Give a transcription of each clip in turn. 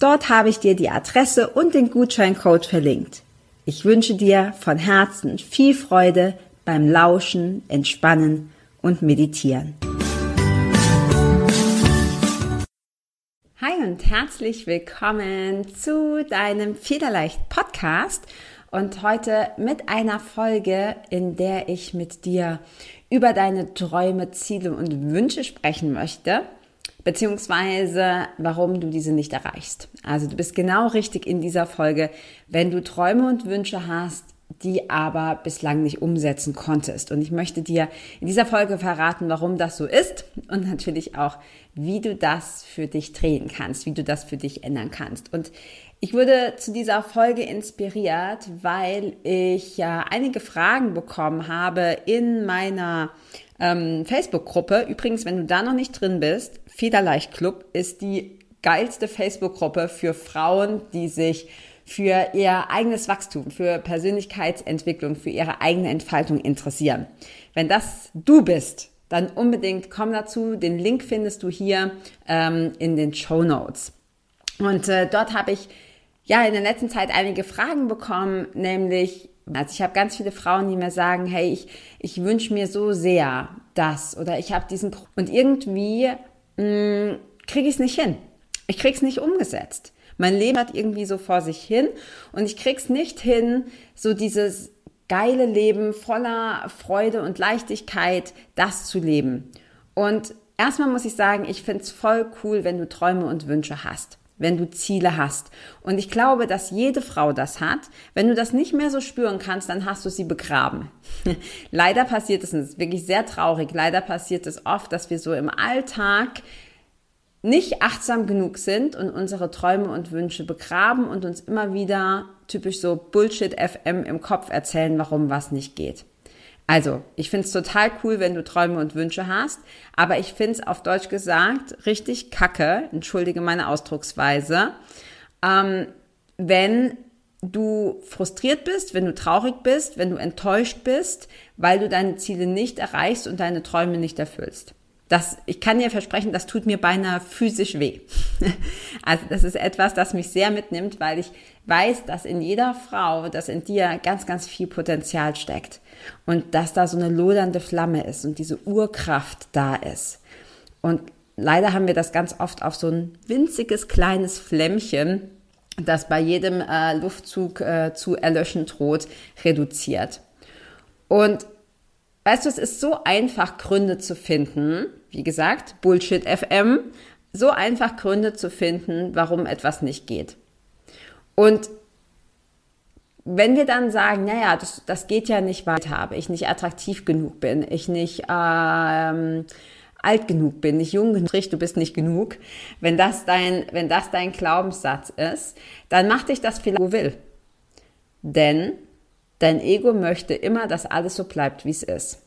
Dort habe ich dir die Adresse und den Gutscheincode verlinkt. Ich wünsche dir von Herzen viel Freude beim Lauschen, Entspannen und Meditieren. Hi und herzlich willkommen zu deinem Federleicht Podcast und heute mit einer Folge, in der ich mit dir über deine Träume, Ziele und Wünsche sprechen möchte beziehungsweise warum du diese nicht erreichst. Also du bist genau richtig in dieser Folge, wenn du Träume und Wünsche hast, die aber bislang nicht umsetzen konntest. Und ich möchte dir in dieser Folge verraten, warum das so ist und natürlich auch, wie du das für dich drehen kannst, wie du das für dich ändern kannst. Und ich wurde zu dieser Folge inspiriert, weil ich ja einige Fragen bekommen habe in meiner ähm, Facebook-Gruppe. Übrigens, wenn du da noch nicht drin bist, Federleicht Club ist die geilste Facebook-Gruppe für Frauen, die sich für ihr eigenes Wachstum, für Persönlichkeitsentwicklung, für ihre eigene Entfaltung interessieren. Wenn das du bist, dann unbedingt komm dazu. Den Link findest du hier ähm, in den Show Notes. Und äh, dort habe ich ja in der letzten Zeit einige Fragen bekommen, nämlich also ich habe ganz viele Frauen, die mir sagen, hey, ich, ich wünsche mir so sehr das oder ich habe diesen und irgendwie mm, kriege ich es nicht hin. Ich kriege es nicht umgesetzt. Mein Leben hat irgendwie so vor sich hin und ich krieg's nicht hin, so dieses geile Leben voller Freude und Leichtigkeit, das zu leben. Und erstmal muss ich sagen, ich find's voll cool, wenn du Träume und Wünsche hast wenn du Ziele hast. Und ich glaube, dass jede Frau das hat. Wenn du das nicht mehr so spüren kannst, dann hast du sie begraben. leider passiert es, und das ist wirklich sehr traurig, leider passiert es oft, dass wir so im Alltag nicht achtsam genug sind und unsere Träume und Wünsche begraben und uns immer wieder typisch so Bullshit FM im Kopf erzählen, warum was nicht geht. Also, ich find's total cool, wenn du Träume und Wünsche hast, aber ich find's auf Deutsch gesagt richtig kacke, entschuldige meine Ausdrucksweise, ähm, wenn du frustriert bist, wenn du traurig bist, wenn du enttäuscht bist, weil du deine Ziele nicht erreichst und deine Träume nicht erfüllst. Das, ich kann dir versprechen, das tut mir beinahe physisch weh. Also das ist etwas, das mich sehr mitnimmt, weil ich weiß, dass in jeder Frau, dass in dir ganz, ganz viel Potenzial steckt und dass da so eine lodernde Flamme ist und diese Urkraft da ist. Und leider haben wir das ganz oft auf so ein winziges kleines Flämmchen, das bei jedem äh, Luftzug äh, zu erlöschen droht, reduziert. Und Weißt du, es ist so einfach, Gründe zu finden. Wie gesagt, Bullshit FM. So einfach Gründe zu finden, warum etwas nicht geht. Und wenn wir dann sagen, naja, das, das geht ja nicht weiter, ich nicht attraktiv genug bin, ich nicht ähm, alt genug bin, nicht jung genug, du bist nicht genug, wenn das dein, wenn das dein Glaubenssatz ist, dann macht dich das vielleicht, wo will. Denn Dein Ego möchte immer, dass alles so bleibt, wie es ist.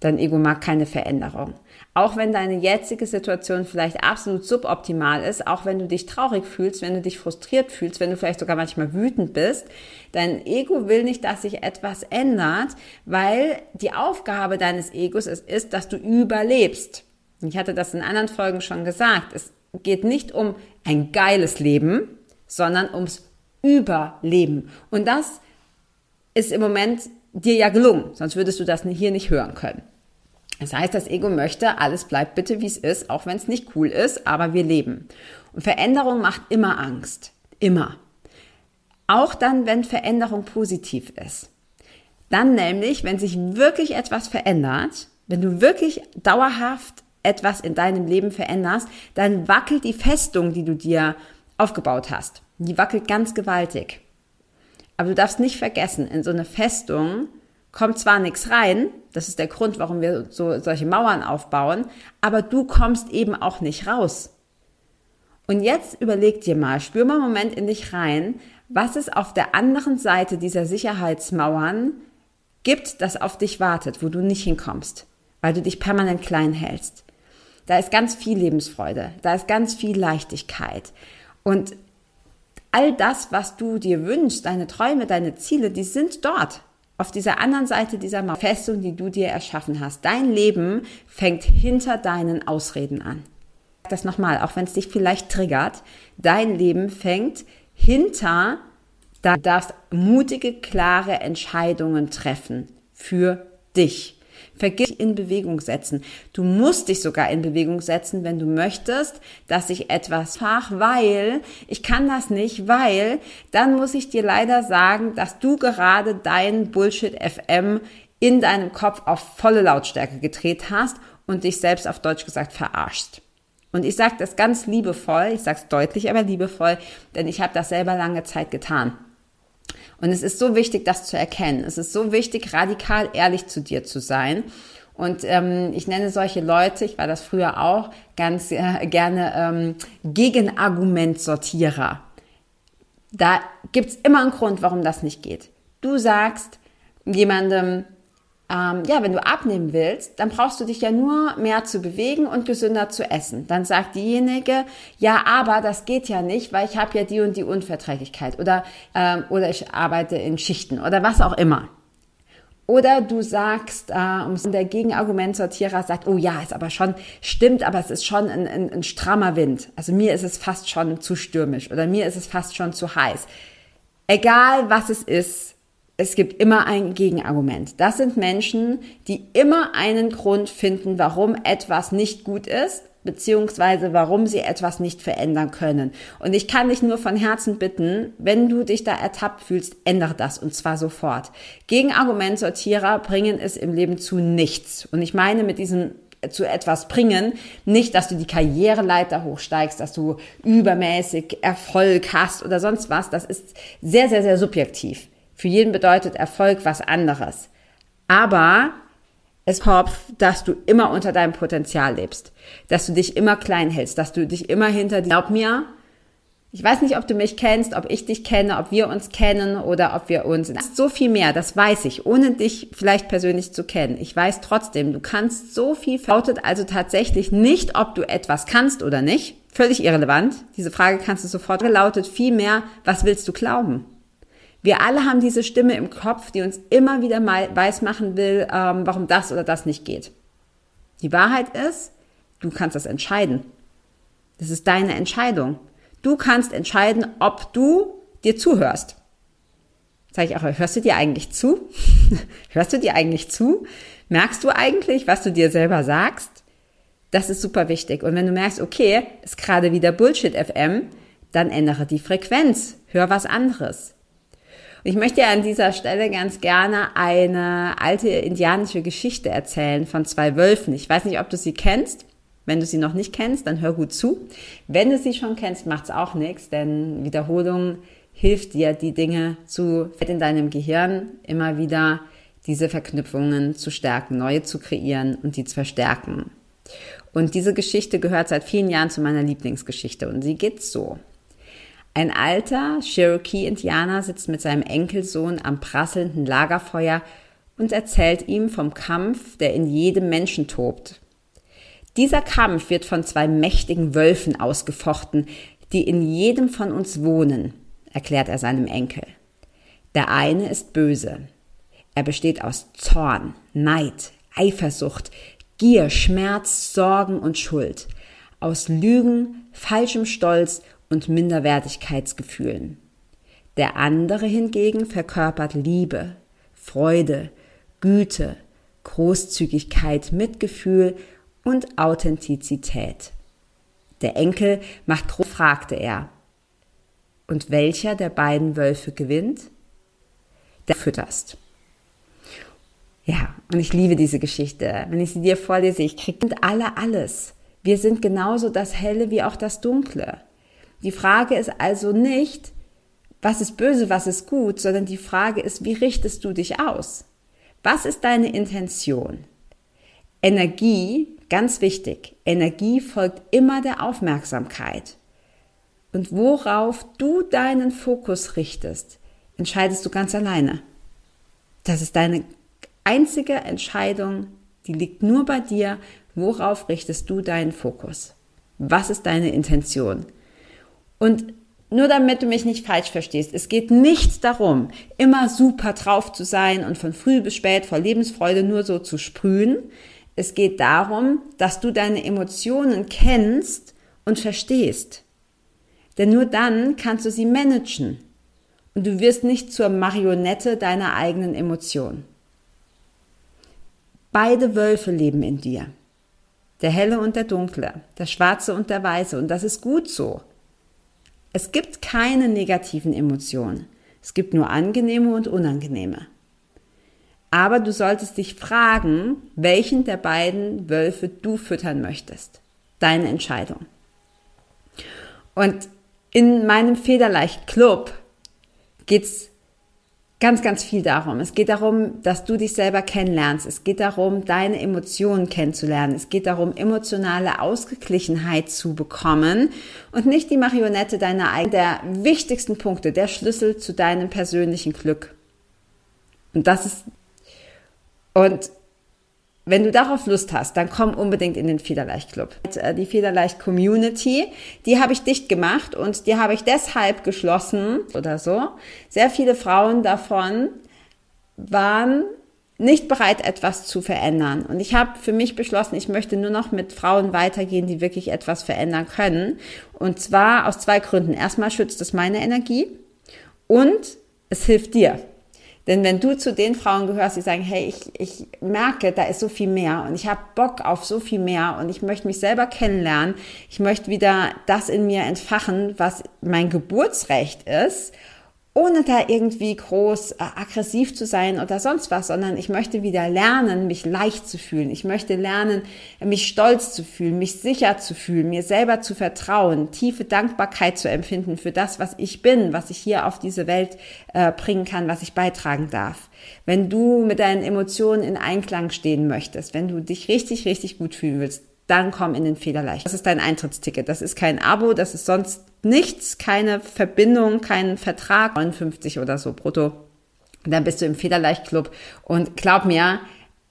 Dein Ego mag keine Veränderung. Auch wenn deine jetzige Situation vielleicht absolut suboptimal ist, auch wenn du dich traurig fühlst, wenn du dich frustriert fühlst, wenn du vielleicht sogar manchmal wütend bist, dein Ego will nicht, dass sich etwas ändert, weil die Aufgabe deines Egos ist, ist dass du überlebst. Ich hatte das in anderen Folgen schon gesagt. Es geht nicht um ein geiles Leben, sondern ums Überleben. Und das ist im Moment dir ja gelungen, sonst würdest du das hier nicht hören können. Das heißt, das Ego möchte, alles bleibt bitte wie es ist, auch wenn es nicht cool ist, aber wir leben. Und Veränderung macht immer Angst. Immer. Auch dann, wenn Veränderung positiv ist. Dann nämlich, wenn sich wirklich etwas verändert, wenn du wirklich dauerhaft etwas in deinem Leben veränderst, dann wackelt die Festung, die du dir aufgebaut hast. Die wackelt ganz gewaltig. Aber du darfst nicht vergessen, in so eine Festung kommt zwar nichts rein, das ist der Grund, warum wir so solche Mauern aufbauen, aber du kommst eben auch nicht raus. Und jetzt überleg dir mal, spür mal einen Moment in dich rein, was es auf der anderen Seite dieser Sicherheitsmauern gibt, das auf dich wartet, wo du nicht hinkommst, weil du dich permanent klein hältst. Da ist ganz viel Lebensfreude, da ist ganz viel Leichtigkeit. Und all das, was du dir wünschst, deine Träume, deine Ziele, die sind dort. Auf dieser anderen Seite dieser Festung, die du dir erschaffen hast. Dein Leben fängt hinter deinen Ausreden an. Das nochmal, auch wenn es dich vielleicht triggert. Dein Leben fängt hinter, da darfst mutige, klare Entscheidungen treffen für dich. Vergiss in Bewegung setzen. Du musst dich sogar in Bewegung setzen, wenn du möchtest, dass ich etwas fach, weil ich kann das nicht, weil dann muss ich dir leider sagen, dass du gerade dein Bullshit FM in deinem Kopf auf volle Lautstärke gedreht hast und dich selbst auf Deutsch gesagt verarschst. Und ich sage das ganz liebevoll, ich sage es deutlich, aber liebevoll, denn ich habe das selber lange Zeit getan. Und es ist so wichtig, das zu erkennen. Es ist so wichtig, radikal ehrlich zu dir zu sein. Und ähm, ich nenne solche Leute, ich war das früher auch, ganz äh, gerne ähm, Gegenargumentsortierer. Da gibt's immer einen Grund, warum das nicht geht. Du sagst jemandem, ähm, ja, wenn du abnehmen willst, dann brauchst du dich ja nur mehr zu bewegen und gesünder zu essen. Dann sagt diejenige, ja, aber das geht ja nicht, weil ich habe ja die und die Unverträglichkeit oder, ähm, oder ich arbeite in Schichten oder was auch immer. Oder du sagst, äh, der Gegenargumentsortierer sagt, oh ja, ist aber schon, stimmt, aber es ist schon ein, ein, ein strammer Wind. Also mir ist es fast schon zu stürmisch oder mir ist es fast schon zu heiß. Egal was es ist, es gibt immer ein Gegenargument. Das sind Menschen, die immer einen Grund finden, warum etwas nicht gut ist, beziehungsweise warum sie etwas nicht verändern können. Und ich kann dich nur von Herzen bitten, wenn du dich da ertappt fühlst, ändere das und zwar sofort. Gegenargumentsortierer bringen es im Leben zu nichts. Und ich meine mit diesem zu etwas bringen. Nicht, dass du die Karriereleiter hochsteigst, dass du übermäßig Erfolg hast oder sonst was. Das ist sehr, sehr, sehr subjektiv. Für jeden bedeutet Erfolg was anderes. Aber es hofft, dass du immer unter deinem Potenzial lebst, dass du dich immer klein hältst, dass du dich immer hinter, glaub mir, ich weiß nicht, ob du mich kennst, ob ich dich kenne, ob wir uns kennen oder ob wir uns. Das ist so viel mehr, das weiß ich, ohne dich vielleicht persönlich zu kennen. Ich weiß trotzdem, du kannst so viel. Lautet also tatsächlich nicht, ob du etwas kannst oder nicht. Völlig irrelevant. Diese Frage kannst du sofort. Lautet vielmehr, was willst du glauben? Wir alle haben diese Stimme im Kopf, die uns immer wieder mal weismachen will, ähm, warum das oder das nicht geht. Die Wahrheit ist, du kannst das entscheiden. Das ist deine Entscheidung. Du kannst entscheiden, ob du dir zuhörst. Sag ich auch, hörst du dir eigentlich zu? hörst du dir eigentlich zu? Merkst du eigentlich, was du dir selber sagst? Das ist super wichtig. Und wenn du merkst, okay, ist gerade wieder Bullshit FM, dann ändere die Frequenz. Hör was anderes. Ich möchte ja an dieser Stelle ganz gerne eine alte indianische Geschichte erzählen von zwei Wölfen. Ich weiß nicht, ob du sie kennst. Wenn du sie noch nicht kennst, dann hör gut zu. Wenn du sie schon kennst, macht's auch nichts, denn Wiederholung hilft dir, die Dinge zu in deinem Gehirn immer wieder diese Verknüpfungen zu stärken, neue zu kreieren und die zu verstärken. Und diese Geschichte gehört seit vielen Jahren zu meiner Lieblingsgeschichte und sie geht so. Ein alter Cherokee-Indianer sitzt mit seinem Enkelsohn am prasselnden Lagerfeuer und erzählt ihm vom Kampf, der in jedem Menschen tobt. Dieser Kampf wird von zwei mächtigen Wölfen ausgefochten, die in jedem von uns wohnen, erklärt er seinem Enkel. Der eine ist böse. Er besteht aus Zorn, Neid, Eifersucht, Gier, Schmerz, Sorgen und Schuld, aus Lügen, falschem Stolz und Minderwertigkeitsgefühlen. Der andere hingegen verkörpert Liebe, Freude, Güte, Großzügigkeit, Mitgefühl und Authentizität. Der Enkel macht groß, fragte er. Und welcher der beiden Wölfe gewinnt? Der fütterst. Ja, und ich liebe diese Geschichte. Wenn ich sie dir vorlese, ich kriege alle alles. Wir sind genauso das Helle wie auch das Dunkle. Die Frage ist also nicht, was ist böse, was ist gut, sondern die Frage ist, wie richtest du dich aus? Was ist deine Intention? Energie, ganz wichtig, Energie folgt immer der Aufmerksamkeit. Und worauf du deinen Fokus richtest, entscheidest du ganz alleine. Das ist deine einzige Entscheidung, die liegt nur bei dir. Worauf richtest du deinen Fokus? Was ist deine Intention? Und nur damit du mich nicht falsch verstehst, es geht nicht darum, immer super drauf zu sein und von früh bis spät vor Lebensfreude nur so zu sprühen. Es geht darum, dass du deine Emotionen kennst und verstehst. Denn nur dann kannst du sie managen. Und du wirst nicht zur Marionette deiner eigenen Emotionen. Beide Wölfe leben in dir. Der helle und der dunkle, der schwarze und der weiße. Und das ist gut so. Es gibt keine negativen Emotionen. Es gibt nur angenehme und unangenehme. Aber du solltest dich fragen, welchen der beiden Wölfe du füttern möchtest. Deine Entscheidung. Und in meinem Federleicht Club geht's ganz, ganz viel darum. Es geht darum, dass du dich selber kennenlernst. Es geht darum, deine Emotionen kennenzulernen. Es geht darum, emotionale Ausgeglichenheit zu bekommen und nicht die Marionette deiner eigenen, der wichtigsten Punkte, der Schlüssel zu deinem persönlichen Glück. Und das ist, und wenn du darauf Lust hast, dann komm unbedingt in den Federleicht Club. Äh, die Federleicht Community, die habe ich dicht gemacht und die habe ich deshalb geschlossen oder so. Sehr viele Frauen davon waren nicht bereit, etwas zu verändern. Und ich habe für mich beschlossen, ich möchte nur noch mit Frauen weitergehen, die wirklich etwas verändern können. Und zwar aus zwei Gründen. Erstmal schützt es meine Energie und es hilft dir. Denn wenn du zu den Frauen gehörst, die sagen, hey, ich, ich merke, da ist so viel mehr und ich habe Bock auf so viel mehr und ich möchte mich selber kennenlernen, ich möchte wieder das in mir entfachen, was mein Geburtsrecht ist ohne da irgendwie groß äh, aggressiv zu sein oder sonst was, sondern ich möchte wieder lernen, mich leicht zu fühlen. Ich möchte lernen, mich stolz zu fühlen, mich sicher zu fühlen, mir selber zu vertrauen, tiefe Dankbarkeit zu empfinden für das, was ich bin, was ich hier auf diese Welt äh, bringen kann, was ich beitragen darf. Wenn du mit deinen Emotionen in Einklang stehen möchtest, wenn du dich richtig, richtig gut fühlen willst, dann komm in den Federleicht. Das ist dein Eintrittsticket. Das ist kein Abo, das ist sonst nichts, keine Verbindung, kein Vertrag, 59 oder so brutto. Dann bist du im Federleicht-Club und glaub mir,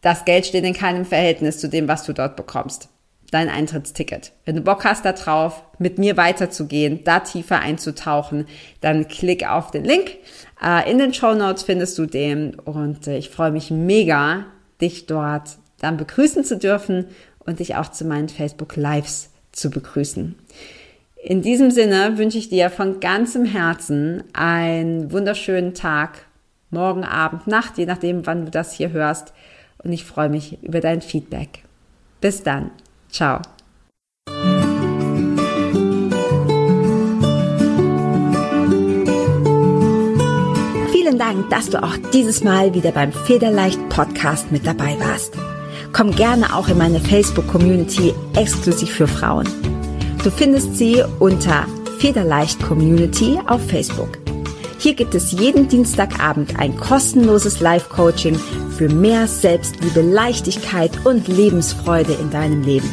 das Geld steht in keinem Verhältnis zu dem, was du dort bekommst. Dein Eintrittsticket. Wenn du Bock hast da drauf, mit mir weiterzugehen, da tiefer einzutauchen, dann klick auf den Link. Äh, in den Show Notes findest du den und äh, ich freue mich mega, dich dort dann begrüßen zu dürfen und dich auch zu meinen Facebook Lives zu begrüßen. In diesem Sinne wünsche ich dir von ganzem Herzen einen wunderschönen Tag, morgen Abend, Nacht, je nachdem, wann du das hier hörst. Und ich freue mich über dein Feedback. Bis dann. Ciao. Vielen Dank, dass du auch dieses Mal wieder beim Federleicht Podcast mit dabei warst. Komm gerne auch in meine Facebook-Community exklusiv für Frauen. Du findest sie unter Federleicht Community auf Facebook. Hier gibt es jeden Dienstagabend ein kostenloses Live-Coaching für mehr Selbstliebe, Leichtigkeit und Lebensfreude in deinem Leben.